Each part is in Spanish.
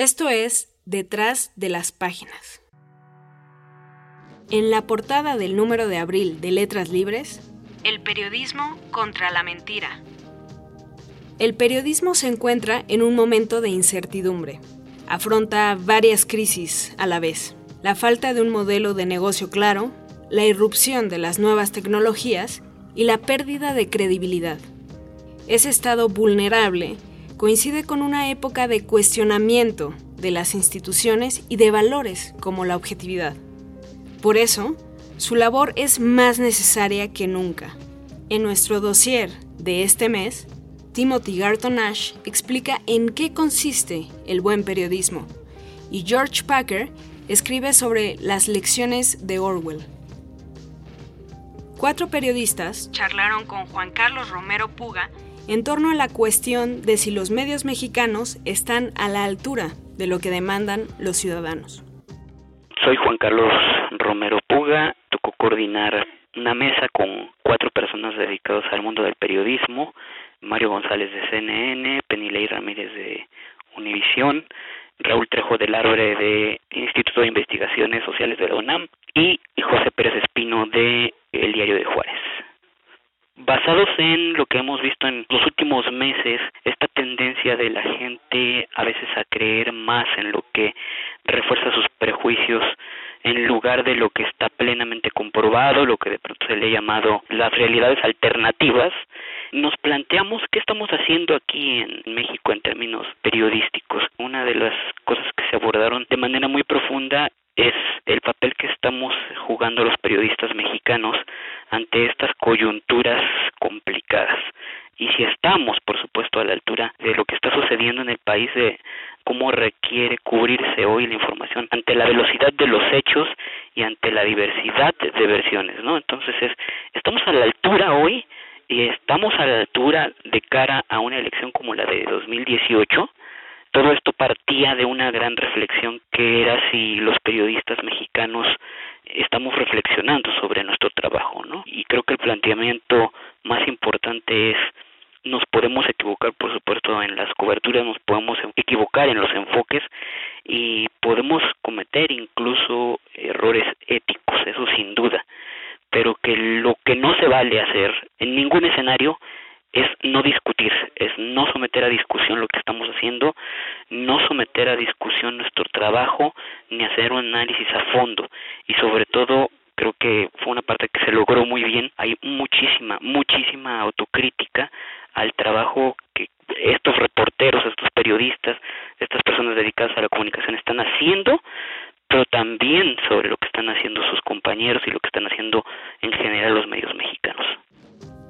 Esto es Detrás de las Páginas. En la portada del número de abril de Letras Libres, el periodismo contra la mentira. El periodismo se encuentra en un momento de incertidumbre. Afronta varias crisis a la vez. La falta de un modelo de negocio claro, la irrupción de las nuevas tecnologías y la pérdida de credibilidad. Ese estado vulnerable coincide con una época de cuestionamiento de las instituciones y de valores como la objetividad. Por eso, su labor es más necesaria que nunca. En nuestro dossier de este mes, Timothy Garton Ash explica en qué consiste el buen periodismo y George Packer escribe sobre las lecciones de Orwell. Cuatro periodistas charlaron con Juan Carlos Romero Puga en torno a la cuestión de si los medios mexicanos están a la altura de lo que demandan los ciudadanos. Soy Juan Carlos Romero Puga, tocó coordinar una mesa con cuatro personas dedicadas al mundo del periodismo, Mario González de CNN, Penilei Ramírez de Univisión, Raúl Trejo del Arbre de Instituto de Investigaciones Sociales de la UNAM y José Pérez Espino de El Diario de Juárez. Basados en lo que hemos visto en los últimos meses, esta tendencia de la gente a veces a creer más en lo que refuerza sus prejuicios en lugar de lo que está plenamente comprobado, lo que de pronto se le ha llamado las realidades alternativas, nos planteamos qué estamos haciendo aquí en México en términos periodísticos. Una de las cosas que se abordaron de manera muy profunda es el papel que estamos jugando los periodistas mexicanos ante estas coyunturas complicadas. Y si estamos, por supuesto, a la altura de lo que está sucediendo en el país, de cómo requiere cubrirse hoy la información ante la velocidad de los hechos y ante la diversidad de versiones, ¿no? Entonces es, estamos a la altura hoy y estamos a la altura de cara a una elección como la de 2018 todo esto partía de una gran reflexión que era si los periodistas mexicanos estamos reflexionando sobre nuestro trabajo, ¿no? Y creo que el planteamiento más importante es nos podemos equivocar, por supuesto, en las coberturas, nos podemos equivocar en los enfoques y podemos cometer incluso errores éticos, eso sin duda, pero que lo que no se vale hacer en ningún escenario es no discutir, es no someter a discusión lo que estamos haciendo, no someter a discusión nuestro trabajo, ni hacer un análisis a fondo. Y sobre todo, creo que fue una parte que se logró muy bien. Hay muchísima, muchísima autocrítica al trabajo que estos reporteros, estos periodistas, estas personas dedicadas a la comunicación están haciendo, pero también sobre lo que están haciendo sus compañeros y lo que están haciendo en general los medios mexicanos.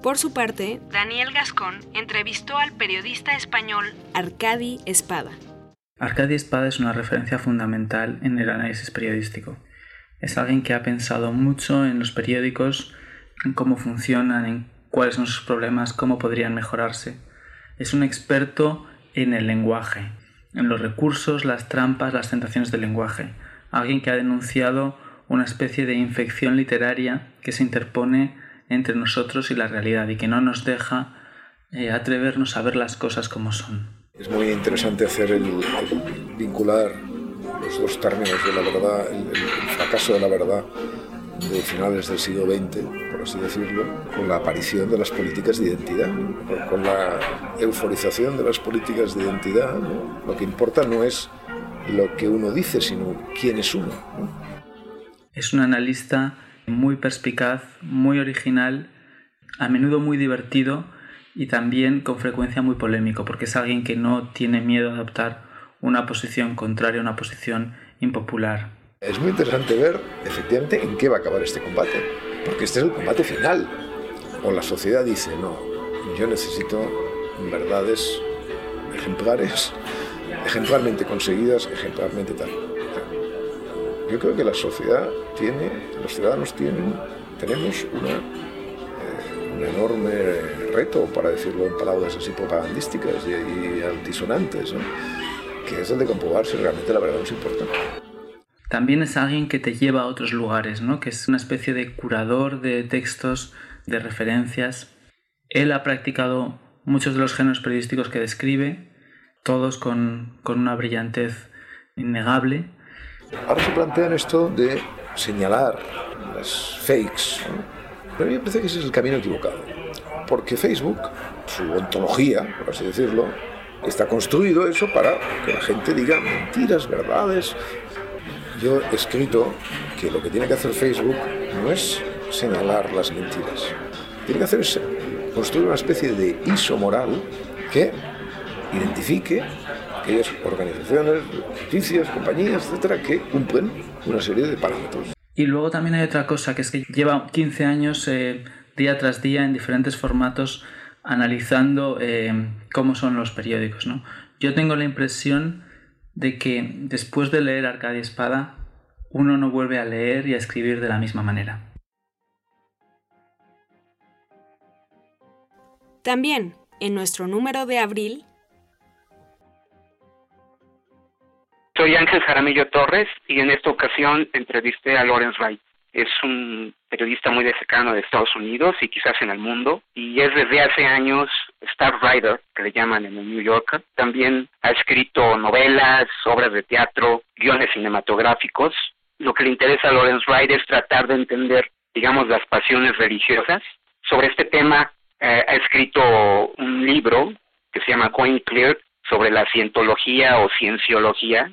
Por su parte, Daniel Gascón entrevistó al periodista español Arcadi Espada. Arcadi Espada es una referencia fundamental en el análisis periodístico. Es alguien que ha pensado mucho en los periódicos, en cómo funcionan, en cuáles son sus problemas, cómo podrían mejorarse. Es un experto en el lenguaje, en los recursos, las trampas, las tentaciones del lenguaje. Alguien que ha denunciado una especie de infección literaria que se interpone entre nosotros y la realidad y que no nos deja eh, atrevernos a ver las cosas como son. Es muy interesante hacer el, vincular los dos términos de la verdad, el, fracaso de la verdad de finales del siglo XX, por así decirlo, con la aparición de las políticas de identidad, con la euforización de las políticas de identidad. Lo que importa no es lo que uno dice, sino quién es uno. Es un analista muy perspicaz, muy original, a menudo muy divertido y también con frecuencia muy polémico, porque es alguien que no tiene miedo a adoptar una posición contraria, una posición impopular. Es muy interesante ver efectivamente en qué va a acabar este combate, porque este es el combate final. O la sociedad dice, no, yo necesito verdades ejemplares, ejemplarmente conseguidas, ejemplarmente tal. Yo creo que la sociedad tiene, los ciudadanos tienen, tenemos una, un enorme reto, para decirlo en palabras así propagandísticas y, altisonantes, que es el de comprobar si realmente la verdad nos importa. También es alguien que te lleva a otros lugares, ¿no? que es una especie de curador de textos, de referencias. Él ha practicado muchos de los géneros periodísticos que describe, todos con, con una brillantez innegable. Ahora se plantean esto de señalar las fakes, pero a mí me parece que ese es el camino equivocado, porque Facebook, su ontología, por así decirlo, está construido eso para que la gente diga mentiras, verdades. Yo he escrito que lo que tiene que hacer Facebook no es señalar las mentiras, tiene que hacer es construir una especie de ISO moral que identifique aquellas organizaciones, noticias, compañías, etcétera, que cumplen una serie de parámetros. Y luego también hay otra cosa, que es que lleva 15 años eh, día tras día en diferentes formatos analizando eh, cómo son los periódicos. ¿no? Yo tengo la impresión de que después de leer Arcadia Espada, uno no vuelve a leer y a escribir de la misma manera. También, en nuestro número de abril, Soy Ángel Jaramillo Torres y en esta ocasión entrevisté a Lawrence Wright. Es un periodista muy cercano de Estados Unidos y quizás en el mundo, y es desde hace años star writer, que le llaman en el New Yorker. También ha escrito novelas, obras de teatro, guiones cinematográficos. Lo que le interesa a Lawrence Wright es tratar de entender, digamos, las pasiones religiosas. Sobre este tema eh, ha escrito un libro que se llama Coin Clear sobre la cientología o cienciología,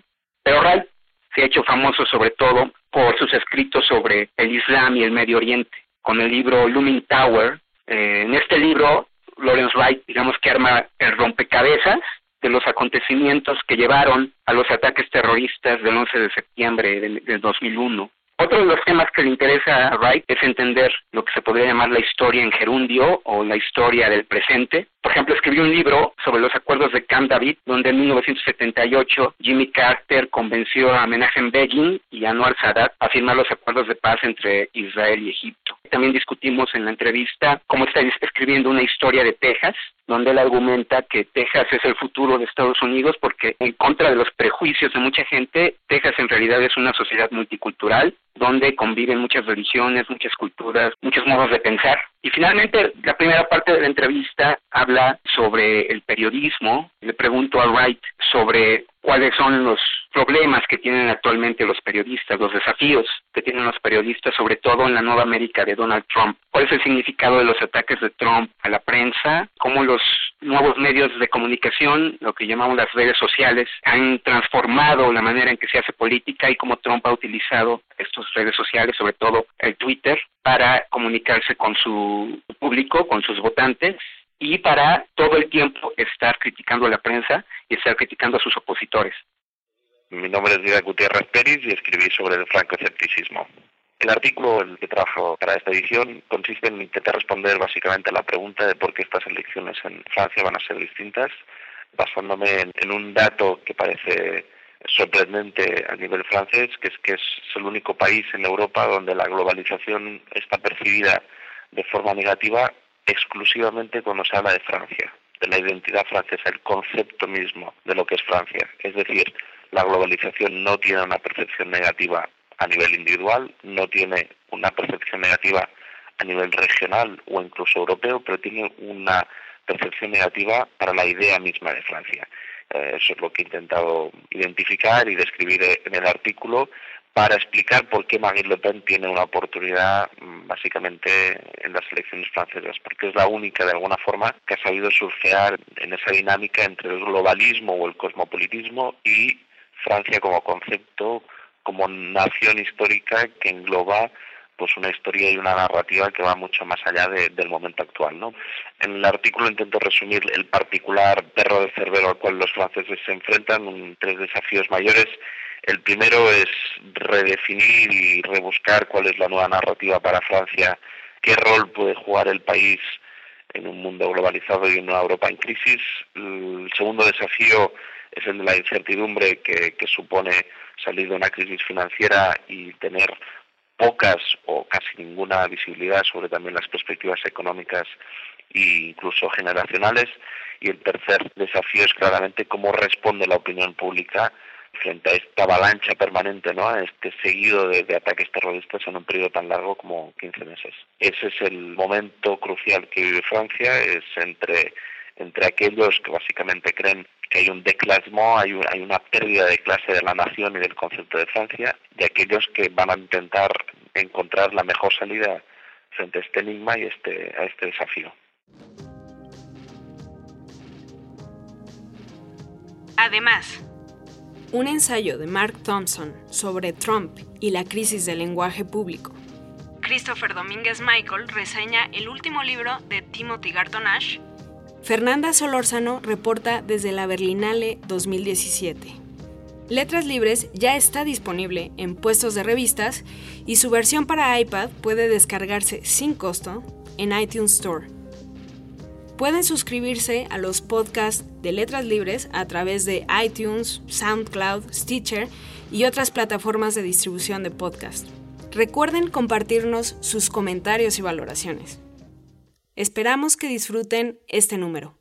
pero Wright se ha hecho famoso sobre todo por sus escritos sobre el Islam y el Medio Oriente, con el libro Looming Tower. Eh, en este libro, Lawrence Wright, digamos que arma el rompecabezas de los acontecimientos que llevaron a los ataques terroristas del 11 de septiembre del, del 2001. Otro de los temas que le interesa a Wright es entender lo que se podría llamar la historia en gerundio o la historia del presente. Por ejemplo, escribió un libro sobre los acuerdos de Camp David, donde en 1978 Jimmy Carter convenció a Menachem Begin y Anwar Sadat a firmar los acuerdos de paz entre Israel y Egipto. También discutimos en la entrevista cómo está escribiendo una historia de Texas, donde él argumenta que Texas es el futuro de Estados Unidos porque en contra de los prejuicios de mucha gente, Texas en realidad es una sociedad multicultural donde conviven muchas religiones, muchas culturas, muchos modos de pensar. Y finalmente, la primera parte de la entrevista habla sobre el periodismo. Le pregunto a Wright sobre cuáles son los problemas que tienen actualmente los periodistas, los desafíos que tienen los periodistas, sobre todo en la nueva América de Donald Trump. ¿Cuál es el significado de los ataques de Trump a la prensa? ¿Cómo los nuevos medios de comunicación, lo que llamamos las redes sociales, han transformado la manera en que se hace política y cómo Trump ha utilizado estas redes sociales, sobre todo el Twitter, para comunicarse con su público, con sus votantes y para todo el tiempo estar criticando a la prensa y estar criticando a sus opositores. Mi nombre es Díaz Gutiérrez Pérez y escribí sobre el francoescepticismo. El artículo en el que trabajo para esta edición consiste en intentar responder básicamente a la pregunta de por qué estas elecciones en Francia van a ser distintas, basándome en, un dato que parece sorprendente a nivel francés, que es que es el único país en Europa donde la globalización está percibida de forma negativa exclusivamente cuando se habla de Francia, de la identidad francesa, el concepto mismo de lo que es Francia. Es decir, la globalización no tiene una percepción negativa a nivel individual, no tiene una percepción negativa a nivel regional o incluso europeo, pero tiene una percepción negativa para la idea misma de Francia. Eh, eso es lo que he intentado identificar y describir en el artículo para explicar por qué Marine Le Pen tiene una oportunidad mm, básicamente en las elecciones francesas, porque es la única de alguna forma que ha sabido surfear en esa dinámica entre el globalismo o el cosmopolitismo y Francia como concepto, como nación histórica que engloba pues una historia y una narrativa que va mucho más allá del momento actual. ¿no? En el artículo intento resumir el particular perro de cerbero al cual los franceses se enfrentan, un, tres desafíos mayores. El primero es redefinir y rebuscar cuál es la nueva narrativa para Francia, qué rol puede jugar el país en un mundo globalizado y en una Europa en crisis. El segundo desafío es el de la incertidumbre que, supone salir de una crisis financiera y tener pocas ninguna visibilidad sobre también las perspectivas económicas e incluso generacionales. Y el tercer desafío es claramente cómo responde la opinión pública frente a esta avalancha permanente, ¿no? a este seguido de, ataques terroristas en un periodo tan largo como 15 meses. Ese es el momento crucial que vive Francia, es entre entre aquellos que básicamente creen que hay un declasmo, hay, hay una pérdida de clase de la nación y del concepto de Francia, de aquellos que van a intentar encontrar la mejor salida frente a este enigma y este, a este desafío. Además, un ensayo de Mark Thompson sobre Trump y la crisis del lenguaje público. Christopher Domínguez Michael reseña el último libro de Timothy Garton Ash. Fernanda Solórzano reporta desde la Berlinale 2017. Letras Libres ya está disponible en puestos de revistas y su versión para iPad puede descargarse sin costo en iTunes Store. Pueden suscribirse a los podcasts de Letras Libres a través de iTunes, SoundCloud, Stitcher y otras plataformas de distribución de podcast. Recuerden compartirnos sus comentarios y valoraciones. Esperamos que disfruten este número.